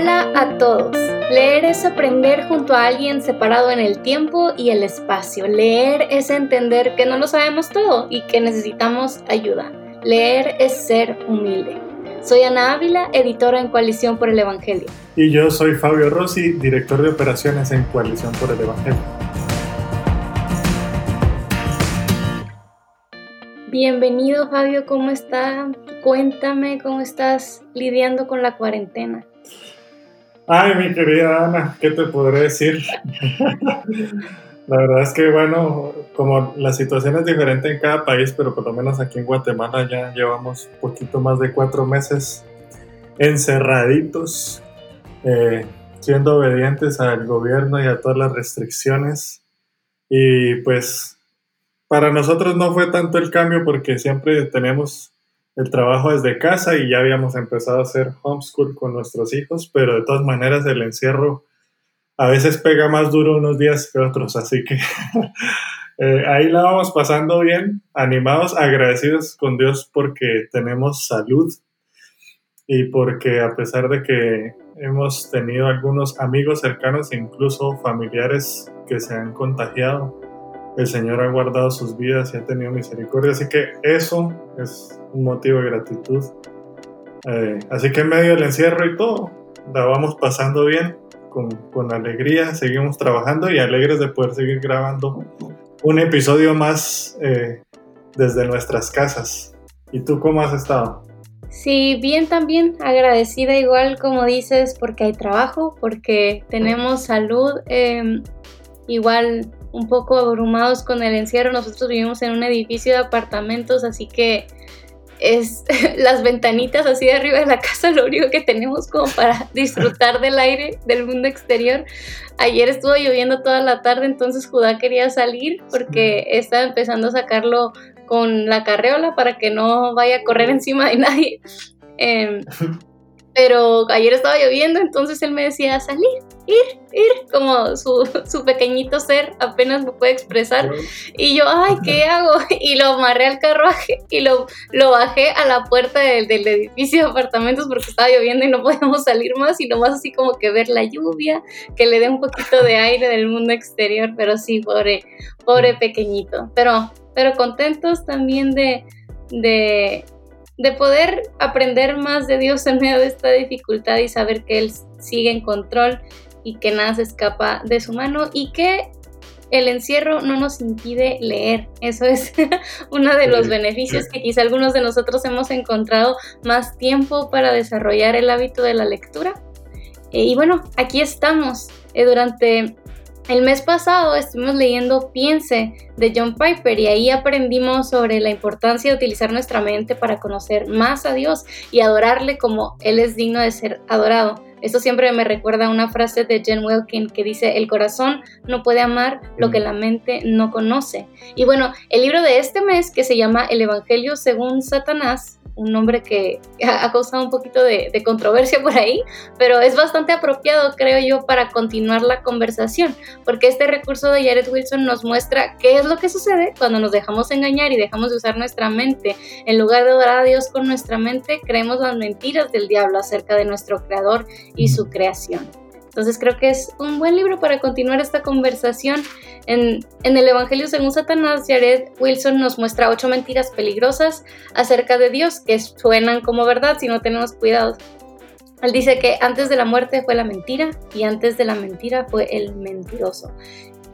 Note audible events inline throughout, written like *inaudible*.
Hola a todos. Leer es aprender junto a alguien separado en el tiempo y el espacio. Leer es entender que no lo sabemos todo y que necesitamos ayuda. Leer es ser humilde. Soy Ana Ávila, editora en Coalición por el Evangelio. Y yo soy Fabio Rossi, director de operaciones en Coalición por el Evangelio. Bienvenido Fabio, ¿cómo está? Cuéntame cómo estás lidiando con la cuarentena. Ay, mi querida Ana, ¿qué te podré decir? la verdad es que, bueno, como la situación es diferente en cada país, pero por lo menos aquí en Guatemala ya llevamos poquito más de cuatro meses encerraditos, eh, siendo obedientes al gobierno y a todas las restricciones. Y pues para nosotros no fue tanto el cambio porque siempre tenemos el trabajo desde casa y ya habíamos empezado a hacer homeschool con nuestros hijos, pero de todas maneras el encierro a veces pega más duro unos días que otros, así que *laughs* eh, ahí la vamos pasando bien, animados, agradecidos con Dios porque tenemos salud y porque a pesar de que hemos tenido algunos amigos cercanos incluso familiares que se han contagiado, el Señor ha guardado sus vidas y ha tenido misericordia. Así que eso es un motivo de gratitud. Eh, así que en medio del encierro y todo, la vamos pasando bien, con, alegría, seguimos trabajando y alegres de poder seguir grabando un episodio más eh, desde nuestras casas. ¿Y tú cómo has estado? Sí, bien también, agradecida igual como dices, porque hay trabajo, porque tenemos salud. Em, igual un poco abrumados con el encierro. Nosotros vivimos en un edificio de apartamentos, así que es *laughs* las ventanitas así de arriba de la casa lo único que tenemos como para *laughs* disfrutar del aire del mundo exterior. Ayer estuvo lloviendo toda la tarde, entonces Judá quería salir porque estaba empezando a sacarlo con la carreola para que no vaya a correr encima de nadie. *laughs* Em, pero ayer estaba lloviendo, entonces él me decía salir, ir, ir, como su, *laughs* su pequeñito ser apenas me puede expresar. Y yo, ay, ¿qué hago? *laughs* Y lo amarré al carruaje *laughs* y lo, lo bajé a la puerta del, del edificio de apartamentos porque estaba lloviendo y no podíamos salir más y nomás así como que ver la lluvia, que le dé un poquito de aire del mundo exterior, pero sí, pobre, pobre pequeñito. Pero, pero contentos también de, de de poder aprender más de Dios en medio de esta dificultad y saber que Él sigue en control y que nada se escapa de su mano y que el encierro no nos impide leer. Eso es *laughs* uno de los beneficios que quizá algunos de nosotros hemos encontrado más tiempo para desarrollar el hábito de la lectura. Eh, y bueno, aquí estamos. Eh, durante el mes pasado estuvimos leyendo Piense de John Piper y ahí aprendimos sobre la importancia de utilizar nuestra mente para conocer más a Dios y adorarle como Él es digno de ser adorado. Esto siempre me recuerda a una frase de Jen Wilkin que dice, el corazón no puede amar lo que la mente no conoce. Y bueno, el libro de este mes que se llama El Evangelio según Satanás un nombre que ha causado un poquito de, controversia por ahí, pero es bastante apropiado, creo yo, para continuar la conversación, porque este recurso de Jared Wilson nos muestra qué es lo que sucede cuando nos dejamos engañar y dejamos de usar nuestra mente. En lugar de adorar a Dios con nuestra mente, creemos las mentiras del diablo acerca de nuestro creador y su creación. Entonces creo que es un buen libro para continuar esta conversación. En, el Evangelio según Satanás, Jared Wilson nos muestra ocho mentiras peligrosas acerca de Dios que suenan como verdad si no tenemos cuidado. Él dice que antes de la muerte fue la mentira y antes de la mentira fue el mentiroso.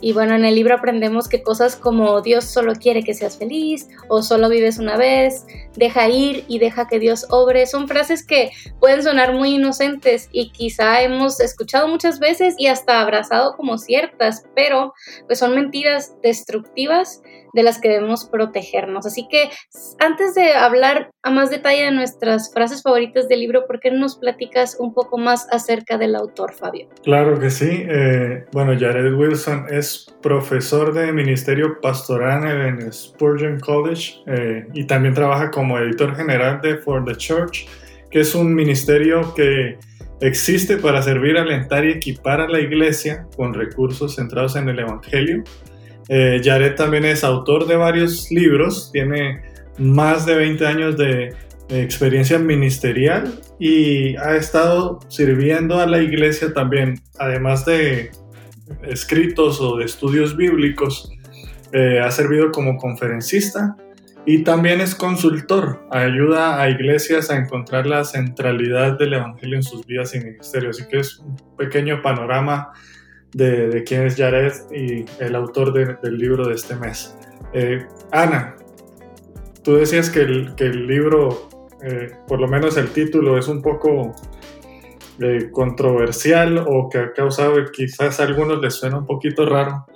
Y bueno, en el libro aprendemos que cosas como Dios solo quiere que seas feliz o solo vives una vez, deja ir y deja que Dios obre, son frases que pueden sonar muy inocentes y quizá hemos escuchado muchas veces y hasta abrazado como ciertas, pero pues son mentiras destructivas de las que debemos protegernos. Así que antes de hablar a más detalle de nuestras frases favoritas del libro, ¿por qué no nos platicas un poco más acerca del autor, Fabio? Claro que sí. Eh, bueno, Jared Wilson es profesor de Ministerio Pastoral en Spurgeon College eh, y también trabaja como editor general de For the Church, que es un ministerio que existe para servir, alentar y equipar a la iglesia con recursos centrados en el Evangelio eh, Jared también es autor de varios libros, tiene más de 20 años de experiencia ministerial y ha estado sirviendo a la iglesia también, además de escritos o de estudios bíblicos, eh, ha servido como conferencista y también es consultor, ayuda a iglesias a encontrar la centralidad del Evangelio en sus vidas y ministerio. Así que es un pequeño panorama de, quién es Jared y el autor del libro de este mes. Eh, Ana, tú decías que el, que el libro, eh, por lo menos el título, es un poco eh, controversial o que ha causado quizás a algunos les suena un poquito raro.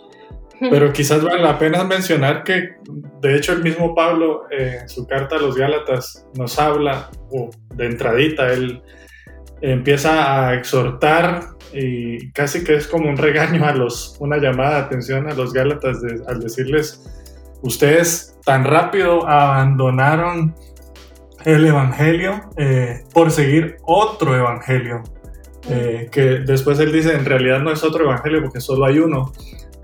Pero quizás vale la pena mencionar que, de hecho, el mismo Pablo en su carta a los Gálatas nos habla, o de entradita, él empieza a exhortar y casi que es como un regaño a los, una llamada de atención a los Gálatas al decirles, ustedes tan rápido abandonaron el Evangelio eh, por seguir otro Evangelio. Eh, que después él dice, en realidad no es otro Evangelio porque solo hay uno.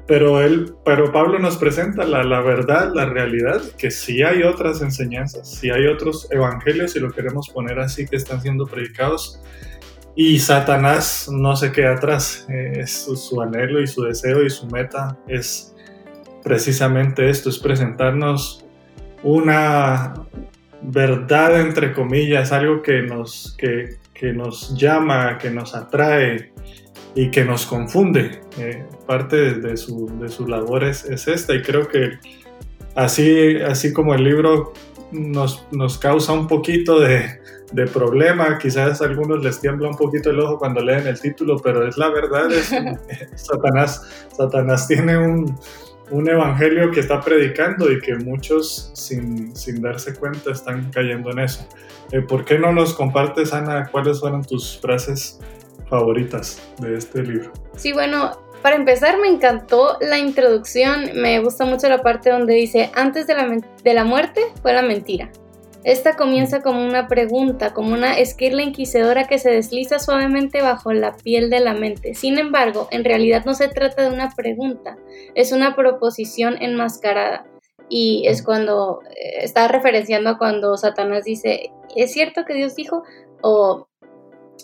Pero, él, pero Pablo nos presenta la, la verdad, la realidad, que sí hay otras enseñanzas, sí hay otros evangelios, si lo queremos poner así, que están siendo predicados. Y Satanás no se queda atrás. Eh, es su, anhelo y su deseo y su meta es precisamente esto, es presentarnos una verdad, entre comillas, algo que nos, que, que nos llama, que nos atrae, y que nos confunde. Eh, parte de, su, de su labor es, esta y creo que así, así como el libro nos, nos causa un poquito de, de, problema, quizás a algunos les tiembla un poquito el ojo cuando leen el título, pero es la verdad, es, *laughs* *laughs* Satanás, Satanás tiene un, un evangelio que está predicando y que muchos sin, sin darse cuenta están cayendo en eso. Eh, ¿Por qué no nos compartes, Ana, cuáles fueron tus frases favoritas de este libro? Sí, bueno, para empezar me encantó la introducción, me gusta mucho la parte donde dice, antes de la, de la muerte fue la mentira. Esta comienza como una pregunta, como una esquirla inquisidora que se desliza suavemente bajo la piel de la mente. Sin embargo, en realidad no se trata de una pregunta, es una proposición enmascarada. Y es cuando eh, está referenciando a cuando Satanás dice, ¿es cierto que Dios dijo? O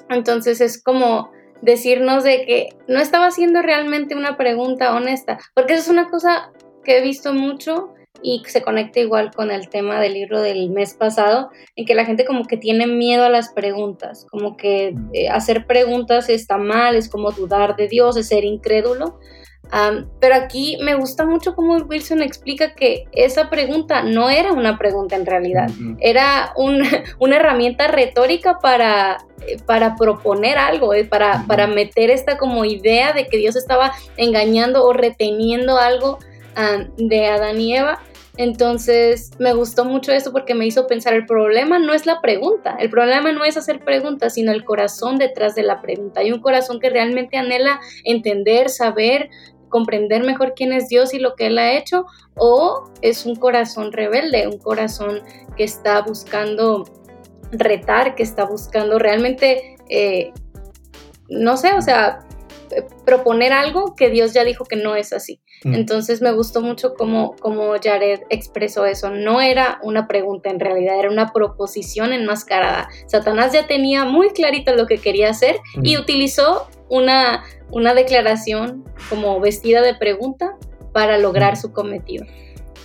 entonces es como decirnos de que no estaba haciendo realmente una pregunta honesta, porque eso es una cosa que he visto mucho y se conecta igual con el tema del libro del mes pasado, en que la gente como que tiene miedo a las preguntas, como que eh, hacer preguntas está mal, es como dudar de Dios, es ser incrédulo, pero aquí me gusta mucho cómo Wilson explica que esa pregunta no era una pregunta en realidad, era *laughs* una herramienta retórica para, eh, para proponer algo, eh, para, para meter esta como idea de que Dios estaba engañando o reteniendo algo de Adán y Eva. Entonces me gustó mucho eso porque me hizo pensar, el problema no es la pregunta, el problema no es hacer preguntas, sino el corazón detrás de la pregunta. Hay un corazón que realmente anhela entender, saber, comprender mejor quién es Dios y lo que Él ha hecho, o es un corazón rebelde, un corazón que está buscando retar, que está buscando realmente, eh, no sé, o sea, proponer algo que Dios ya dijo que no es así. Mm. Entonces me gustó mucho cómo, cómo Jared expresó eso. No era una pregunta en realidad, era una proposición enmascarada. Satanás ya tenía muy clarito lo que quería hacer y mm. utilizó una, una declaración como vestida de pregunta para lograr su cometido.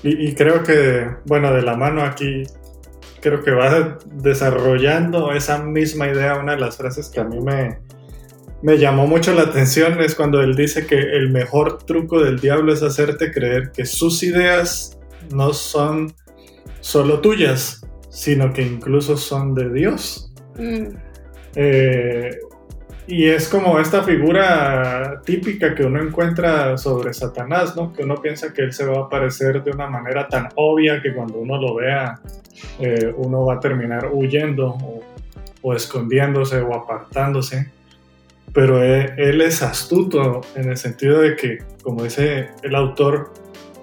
Y, creo que, bueno, de la mano aquí, creo que va desarrollando esa misma idea. Una de las frases que a mí me, me llamó mucho la atención es cuando él dice que el mejor truco del diablo es hacerte creer que sus ideas no son solo tuyas, sino que incluso son de Dios. Mm. Eh, y es como esta figura típica que uno encuentra sobre Satanás, ¿no? Que uno piensa que él se va a aparecer de una manera tan obvia que cuando uno lo vea, eh, uno va a terminar huyendo o, escondiéndose o apartándose. Pero él, él, es astuto en el sentido de que, como dice el autor,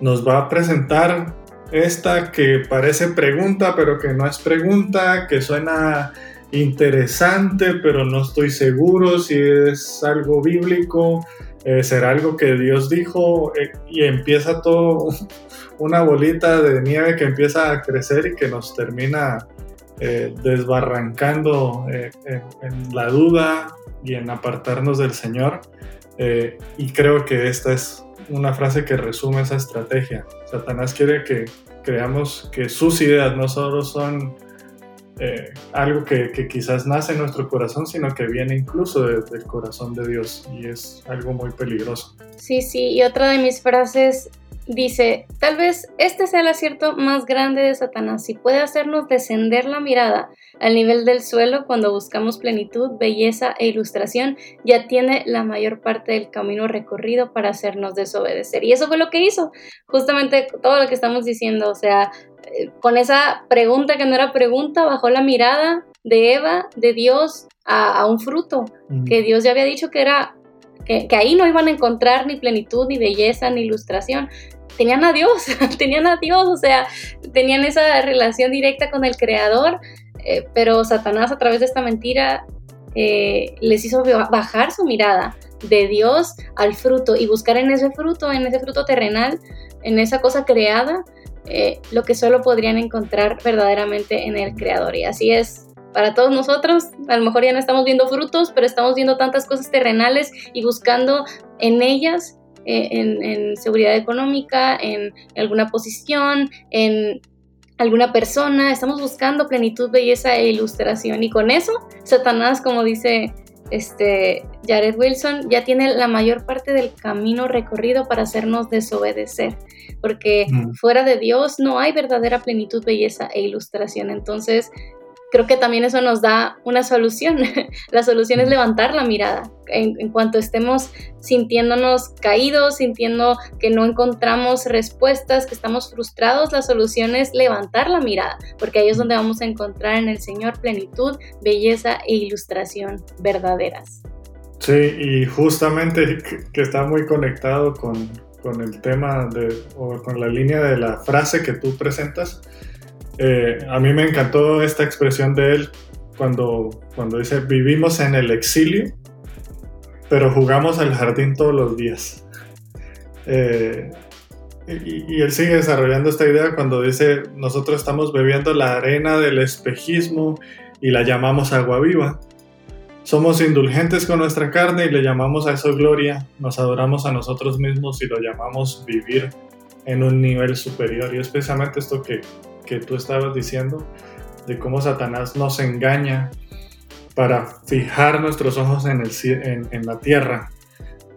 nos va a presentar esta que parece pregunta, pero que no es pregunta, que suena interesante, pero no estoy seguro si es algo bíblico, eh, será algo que Dios dijo eh, y empieza todo *laughs* una bolita de nieve que empieza a crecer y que nos termina eh, desbarrancando eh, en, la duda y en apartarnos del Señor. Eh, y creo que esta es una frase que resume esa estrategia. Satanás quiere que creamos que sus ideas no solo son algo que, quizás nace en nuestro corazón, sino que viene incluso del corazón de Dios y es algo muy peligroso. Sí, sí, y otra de mis frases dice, tal vez este sea el acierto más grande de Satanás, si puede hacernos descender la mirada al nivel del suelo cuando buscamos plenitud, belleza e ilustración, ya tiene la mayor parte del camino recorrido para hacernos desobedecer. Y eso fue lo que hizo, justamente todo lo que estamos diciendo, o sea, eh, con esa pregunta que no era pregunta, bajó la mirada de Eva, de Dios, a, un fruto, que Dios ya había dicho que era que, ahí no iban a encontrar ni plenitud, ni belleza, ni ilustración. Tenían a Dios, *laughs* tenían a Dios, o sea, tenían esa relación directa con el Creador, eh, pero Satanás a través de esta mentira eh, les hizo bajar su mirada de Dios al fruto y buscar en ese fruto, en ese fruto terrenal, en esa cosa creada, eh, lo que solo podrían encontrar verdaderamente en el Creador. Y así es para todos nosotros. A lo mejor ya no estamos viendo frutos, pero estamos viendo tantas cosas terrenales y buscando en ellas, eh, en, seguridad económica, en alguna posición, en alguna persona. Estamos buscando plenitud, belleza e ilustración. Y con eso, Satanás, como dice este Jared Wilson, ya tiene la mayor parte del camino recorrido para hacernos desobedecer. Porque mm. fuera de Dios no hay verdadera plenitud, belleza e ilustración. Entonces, creo que también eso nos da una solución. *laughs* la solución es levantar la mirada. En, cuanto estemos sintiéndonos caídos, sintiendo que no encontramos respuestas, que estamos frustrados, la solución es levantar la mirada, porque ahí es donde vamos a encontrar en el Señor plenitud, belleza e ilustración verdaderas. Sí, y justamente que está muy conectado con, con el tema de, o con la línea de la frase que tú presentas, eh, a mí me encantó esta expresión de él cuando, cuando dice, vivimos en el exilio, pero jugamos al jardín todos los días. Eh, y, y, él sigue desarrollando esta idea cuando dice, nosotros estamos bebiendo la arena del espejismo y la llamamos agua viva. Somos indulgentes con nuestra carne y le llamamos a eso gloria, nos adoramos a nosotros mismos y lo llamamos vivir en un nivel superior. Y especialmente esto que, que tú estabas diciendo, de cómo Satanás nos engaña para fijar nuestros ojos en, el, en, la tierra,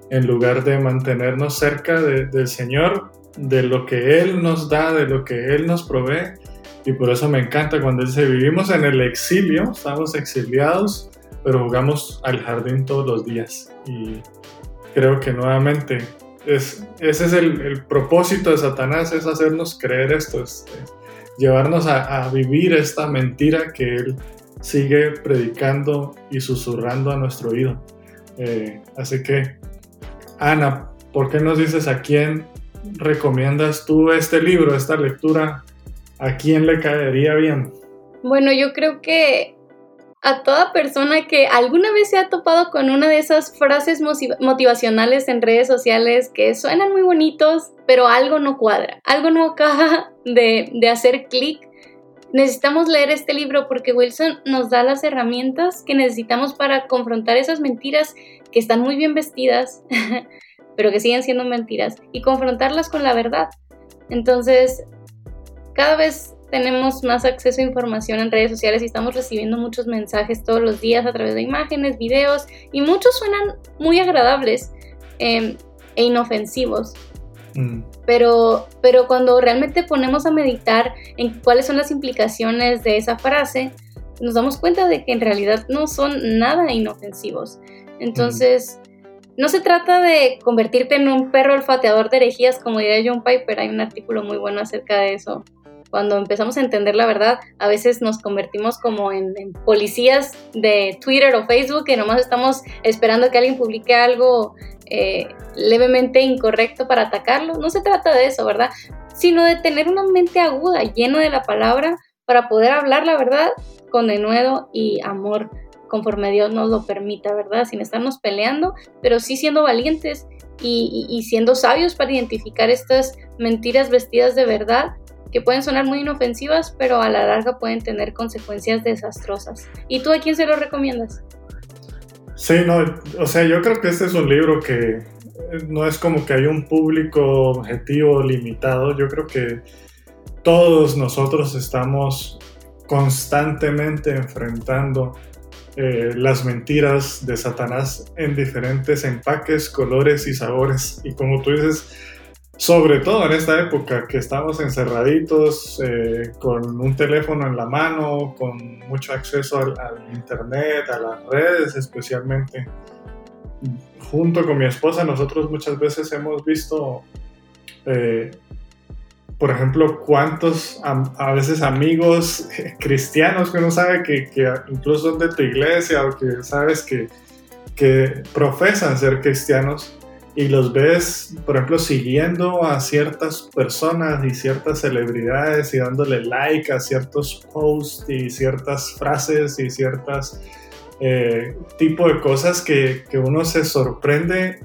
en lugar de mantenernos cerca del Señor, de lo que Él nos da, de lo que Él nos provee. Y por eso me encanta cuando dice, vivimos en el exilio, estamos exiliados, pero jugamos al jardín todos los días. Y creo que nuevamente es, ese es el, propósito de Satanás, es hacernos creer esto, llevarnos a, vivir esta mentira que Él sigue predicando y susurrando a nuestro oído. Eh, así que, Ana, ¿por qué nos dices a quién recomiendas tú este libro, esta lectura? ¿A quién le caería bien? Bueno, yo creo que a toda persona que alguna vez se ha topado con una de esas frases motivacionales en redes sociales que suenan muy bonitos, pero algo no cuadra, algo no acaba de, hacer clic. Necesitamos leer este libro porque Wilson nos da las herramientas que necesitamos para confrontar esas mentiras que están muy bien vestidas, *laughs* pero que siguen siendo mentiras, y confrontarlas con la verdad. Entonces, cada vez tenemos más acceso a información en redes sociales y estamos recibiendo muchos mensajes todos los días a través de imágenes, videos y muchos suenan muy agradables em, e inofensivos. Mm. Pero, pero cuando realmente ponemos a meditar en cuáles son las implicaciones de esa frase, nos damos cuenta de que en realidad no son nada inofensivos. Entonces, no se trata de convertirte en un perro olfateador de herejías, como diría John Piper. Hay un artículo muy bueno acerca de eso cuando empezamos a entender la verdad, a veces nos convertimos como en, policías de Twitter o Facebook que nomás estamos esperando que alguien publique algo eh, levemente incorrecto para atacarlo. No se trata de eso, ¿verdad? Sino de tener una mente aguda, llena de la palabra, para poder hablar la verdad con denuedo y amor, conforme Dios nos lo permita, ¿verdad? Sin estarnos peleando, pero sí siendo valientes y siendo sabios para identificar estas mentiras vestidas de verdad que pueden sonar muy inofensivas, pero a la larga pueden tener consecuencias desastrosas. ¿Y tú a quién se lo recomiendas? Sí, no, o sea, yo creo que este es un libro que no es como que hay un público objetivo limitado, yo creo que todos nosotros estamos constantemente enfrentando eh, las mentiras de Satanás en diferentes empaques, colores y sabores. Y como tú dices, sobre todo en esta época que estamos encerraditos eh, con un teléfono en la mano, con mucho acceso al, internet, a las redes especialmente. Junto con mi esposa, nosotros muchas veces hemos visto, eh, por ejemplo, cuántos a, veces amigos *laughs* cristianos que uno sabe que, incluso son de tu iglesia o que sabes que, que profesan ser cristianos y los ves, por ejemplo, siguiendo a ciertas personas y ciertas celebridades y dándole like a ciertos posts y ciertas frases y ciertas eh, tipo de cosas que, que, uno se sorprende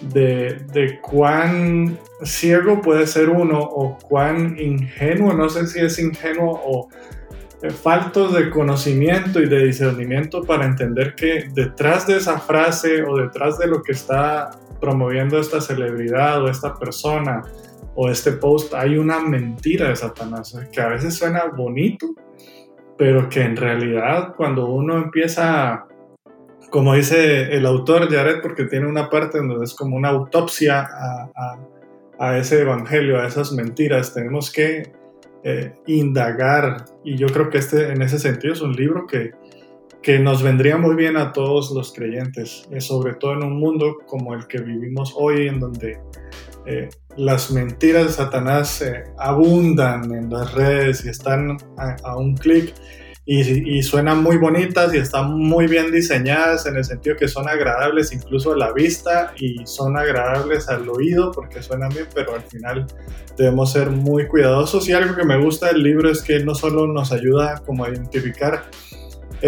de, de, cuán ciego puede ser uno o cuán ingenuo, no sé si es ingenuo o eh, faltos de conocimiento y de discernimiento para entender que detrás de esa frase o detrás de lo que está promoviendo esta celebridad o esta persona o este post, hay una mentira de Satanás, que a veces suena bonito, pero que en realidad cuando uno empieza, como dice el autor Jared, porque tiene una parte donde es como una autopsia a, a, ese evangelio, a esas mentiras, tenemos que eh, indagar, y yo creo que este en ese sentido es un libro que, que nos vendría muy bien a todos los creyentes, eh, sobre todo en un mundo como el que vivimos hoy, en donde eh, las mentiras de Satanás eh, abundan en las redes y están a, un clic y, suenan muy bonitas y están muy bien diseñadas en el sentido que son agradables incluso a la vista y son agradables al oído porque suenan bien, pero al final debemos ser muy cuidadosos. Y algo que me gusta del libro es que no solo nos ayuda como a identificar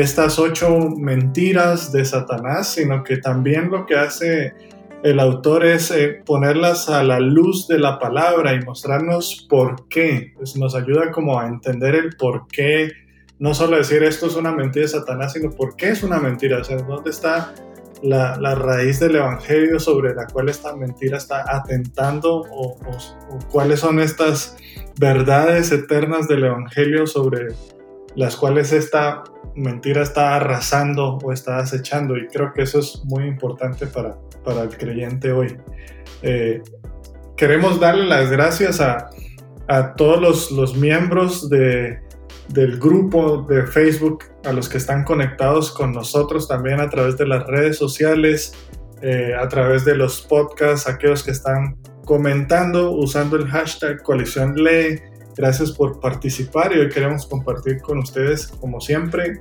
estas ocho mentiras de Satanás, sino que también lo que hace el autor es eh, ponerlas a la luz de la palabra y mostrarnos por qué. Pues nos ayuda como a entender el por qué, no solo decir esto es una mentira de Satanás, sino por qué es una mentira, o sea, dónde está la, raíz del Evangelio sobre la cual esta mentira está atentando o cuáles son estas verdades eternas del Evangelio sobre las cuales esta mentira está arrasando o está acechando y creo que eso es muy importante para, para el creyente hoy. Eh, queremos darle las gracias a, a todos los, los miembros de, del grupo de Facebook, a los que están conectados con nosotros también a través de las redes sociales, eh, a través de los podcasts, aquellos que están comentando usando el hashtag coalición lee Gracias por participar y hoy queremos compartir con ustedes, como siempre,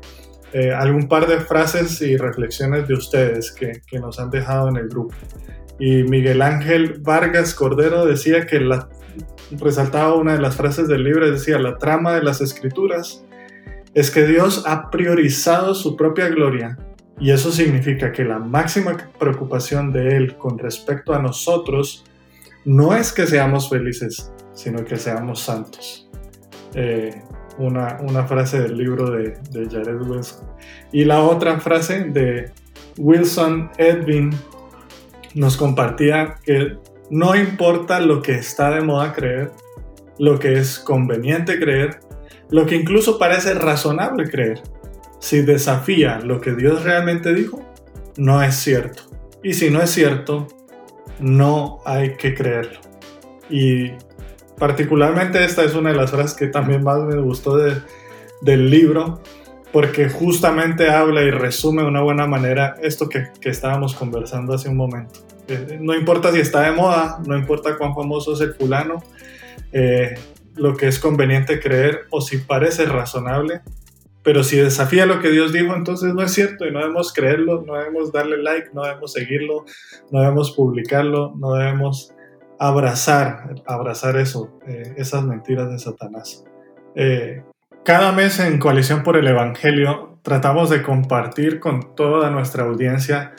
eh, algún par de frases y reflexiones de ustedes que, que, nos han dejado en el grupo. Y Miguel Ángel Vargas Cordero decía que resaltaba una de las frases del libro, decía, la trama de las escrituras es que Dios ha priorizado su propia gloria y eso significa que la máxima preocupación de Él con respecto a nosotros no es que seamos felices, sino que seamos santos. Eh, una, una, frase del libro de, de, Jared Wilson. Y la otra frase de Wilson Edwin nos compartía que no importa lo que está de moda creer, lo que es conveniente creer, lo que incluso parece razonable creer. Si desafía lo que Dios realmente dijo, no es cierto. Y si no es cierto, no hay que creerlo. Y particularmente esta es una de las frases que también más me gustó del libro, porque justamente habla y resume de una buena manera esto que, estábamos conversando hace un momento. Eh, no importa si está de moda, no importa cuán famoso es el fulano, eh, lo que es conveniente creer o si parece razonable, pero si desafía lo que Dios dijo, entonces no es cierto y no debemos creerlo, no debemos darle like, no debemos seguirlo, no debemos publicarlo, no debemos abrazar, abrazar eso, eh, esas mentiras de Satanás. Eh, cada mes en Coalición por el Evangelio tratamos de compartir con toda nuestra audiencia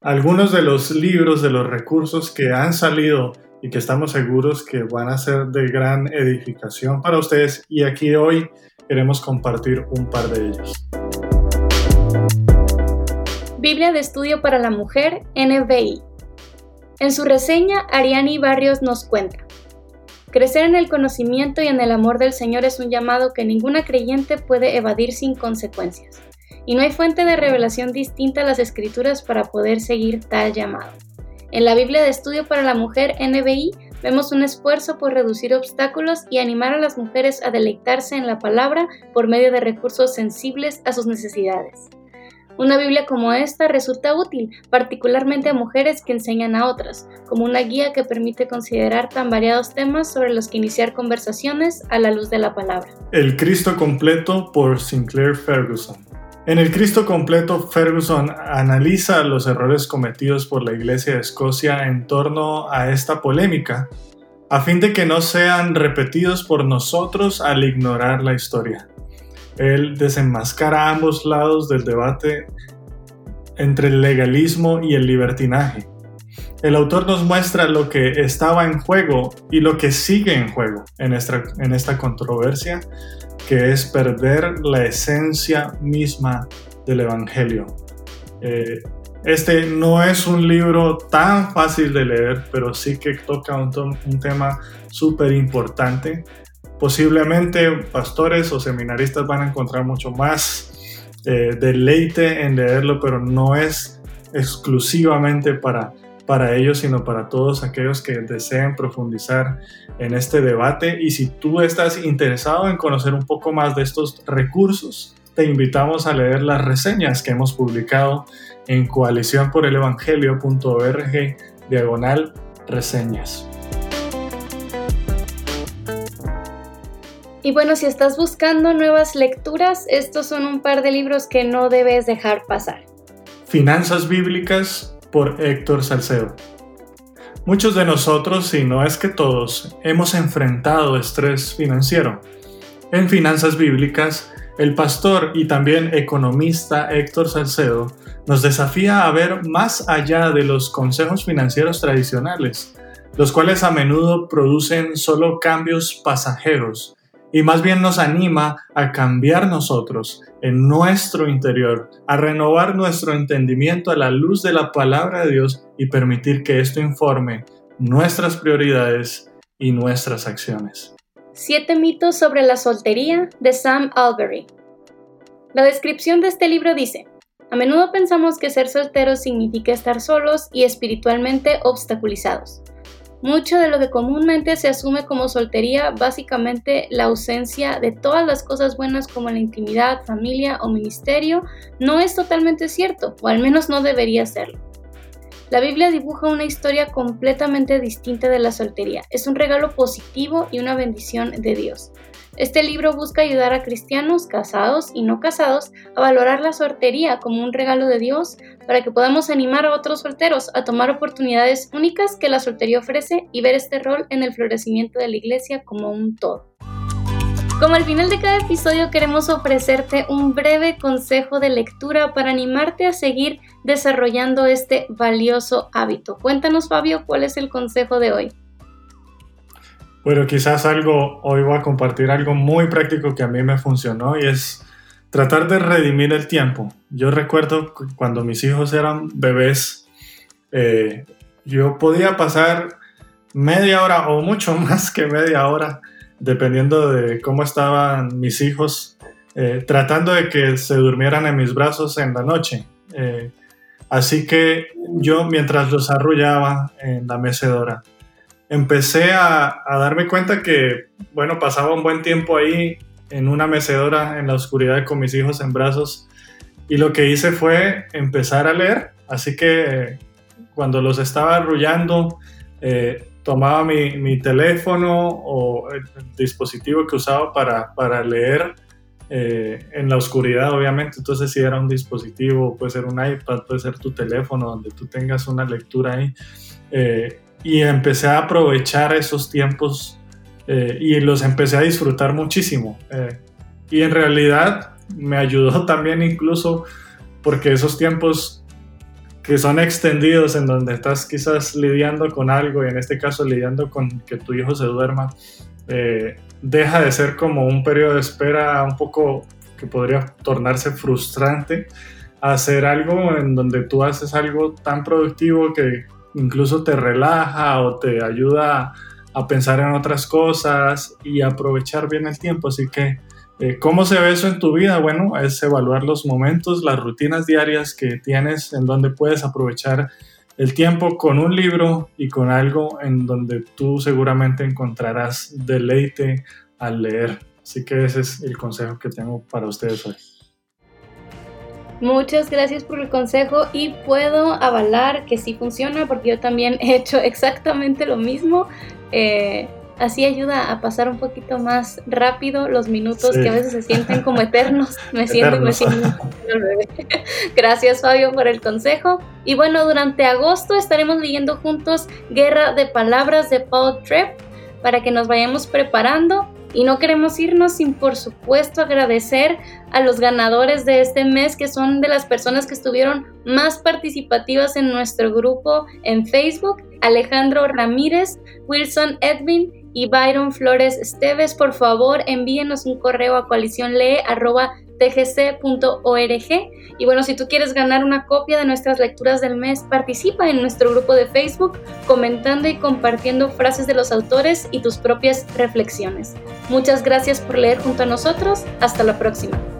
algunos de los libros, de los recursos que han salido y que estamos seguros que van a ser de gran edificación para ustedes y aquí hoy queremos compartir un par de ellos. Biblia de Estudio para la Mujer, NBI. En su reseña, Ariani Barrios nos cuenta. Crecer en el conocimiento y en el amor del Señor es un llamado que ninguna creyente puede evadir sin consecuencias, y no hay fuente de revelación distinta a las escrituras para poder seguir tal llamado. En la Biblia de Estudio para la Mujer NBI vemos un esfuerzo por reducir obstáculos y animar a las mujeres a deleitarse en la palabra por medio de recursos sensibles a sus necesidades. Una Biblia como esta resulta útil, particularmente a mujeres que enseñan a otras, como una guía que permite considerar tan variados temas sobre los que iniciar conversaciones a la luz de la palabra. El Cristo completo por Sinclair Ferguson. En el Cristo completo, Ferguson analiza los errores cometidos por la Iglesia de Escocia en torno a esta polémica, a fin de que no sean repetidos por nosotros al ignorar la historia. Él desenmascara ambos lados del debate entre el legalismo y el libertinaje. El autor nos muestra lo que estaba en juego y lo que sigue en juego en esta, en esta controversia, que es perder la esencia misma del Evangelio. Eh, este no es un libro tan fácil de leer, pero sí que toca un, un tema súper importante Posiblemente pastores o seminaristas van a encontrar mucho más eh, deleite en leerlo, pero no es exclusivamente para, para ellos, sino para todos aquellos que deseen profundizar en este debate. Y si tú estás interesado en conocer un poco más de estos recursos, te invitamos a leer las reseñas que hemos publicado en coaliciónporelevangelio.org diagonal reseñas. Y bueno, si estás buscando nuevas lecturas, estos son un par de libros que no debes dejar pasar. Finanzas Bíblicas por Héctor Salcedo. Muchos de nosotros, si no es que todos, hemos enfrentado estrés financiero. En Finanzas Bíblicas, el pastor y también economista Héctor Salcedo nos desafía a ver más allá de los consejos financieros tradicionales, los cuales a menudo producen solo cambios pasajeros y más bien nos anima a cambiar nosotros en nuestro interior, a renovar nuestro entendimiento a la luz de la palabra de Dios y permitir que esto informe nuestras prioridades y nuestras acciones. Siete mitos sobre la soltería de Sam Albury. La descripción de este libro dice, a menudo pensamos que ser solteros significa estar solos y espiritualmente obstaculizados. Mucho de lo que comúnmente se asume como soltería, básicamente la ausencia de todas las cosas buenas como la intimidad, familia o ministerio, no es totalmente cierto, o al menos no debería serlo. La Biblia dibuja una historia completamente distinta de la soltería. Es un regalo positivo y una bendición de Dios. Este libro busca ayudar a cristianos casados y no casados a valorar la soltería como un regalo de Dios para que podamos animar a otros solteros a tomar oportunidades únicas que la soltería ofrece y ver este rol en el florecimiento de la iglesia como un todo. Como al final de cada episodio queremos ofrecerte un breve consejo de lectura para animarte a seguir desarrollando este valioso hábito. Cuéntanos Fabio, ¿cuál es el consejo de hoy? Bueno, quizás algo, hoy voy a compartir algo muy práctico que a mí me funcionó y es tratar de redimir el tiempo. Yo recuerdo cuando mis hijos eran bebés, eh, yo podía pasar media hora o mucho *laughs* más que media hora, dependiendo de cómo estaban mis hijos, eh, tratando de que se durmieran en mis brazos en la noche. Eh, así que yo mientras los arrullaba en la mecedora, empecé a, darme cuenta que, bueno, pasaba un buen tiempo ahí en una mecedora en la oscuridad con mis hijos en brazos y lo que hice fue empezar a leer, así que cuando los estaba arrullando, eh, tomaba mi, teléfono o el dispositivo que usaba para, para leer eh, en la oscuridad, obviamente. Entonces, si era un dispositivo, puede ser un iPad, puede ser tu teléfono, donde tú tengas una lectura ahí. Eh, y empecé a aprovechar esos tiempos eh, y los empecé a disfrutar muchísimo. Eh, y en realidad me ayudó *laughs* también incluso porque esos tiempos que son extendidos en donde estás quizás lidiando con algo y en este caso lidiando con que tu hijo se duerma, eh, deja de ser como un periodo de espera un poco que podría tornarse frustrante hacer algo en donde tú haces algo tan productivo que incluso te relaja o te ayuda a pensar en otras cosas y aprovechar bien el tiempo. Así que, eh, ¿cómo se ve eso en tu vida? Bueno, es evaluar los momentos, las rutinas diarias que tienes en donde puedes aprovechar el tiempo con un libro y con algo en donde tú seguramente encontrarás deleite al leer. Así que ese es el consejo que tengo para ustedes hoy. Muchas gracias por el consejo y puedo avalar que sí funciona porque yo también *laughs* he hecho exactamente lo mismo. Eh, así ayuda a pasar un poquito más rápido los minutos que a veces se sienten como eternos. *laughs* Me siento y me siento. *laughs* Gracias Fabio por el consejo. Y bueno, durante agosto estaremos leyendo juntos Guerra de Palabras de Paul Trepp para que nos vayamos preparando. Y no queremos irnos sin, por supuesto, agradecer a los ganadores de este mes, que son de las personas que estuvieron más participativas en nuestro grupo en Facebook. Alejandro Ramírez, Wilson Edwin y Byron Flores Esteves. Por favor, envíenos un correo a coaliciónlee.com tgc.org. Y bueno, si tú quieres ganar una copia de nuestras lecturas del mes, participa en nuestro grupo de Facebook comentando y compartiendo frases de los autores y tus propias reflexiones. Muchas gracias por leer junto a nosotros. Hasta la próxima.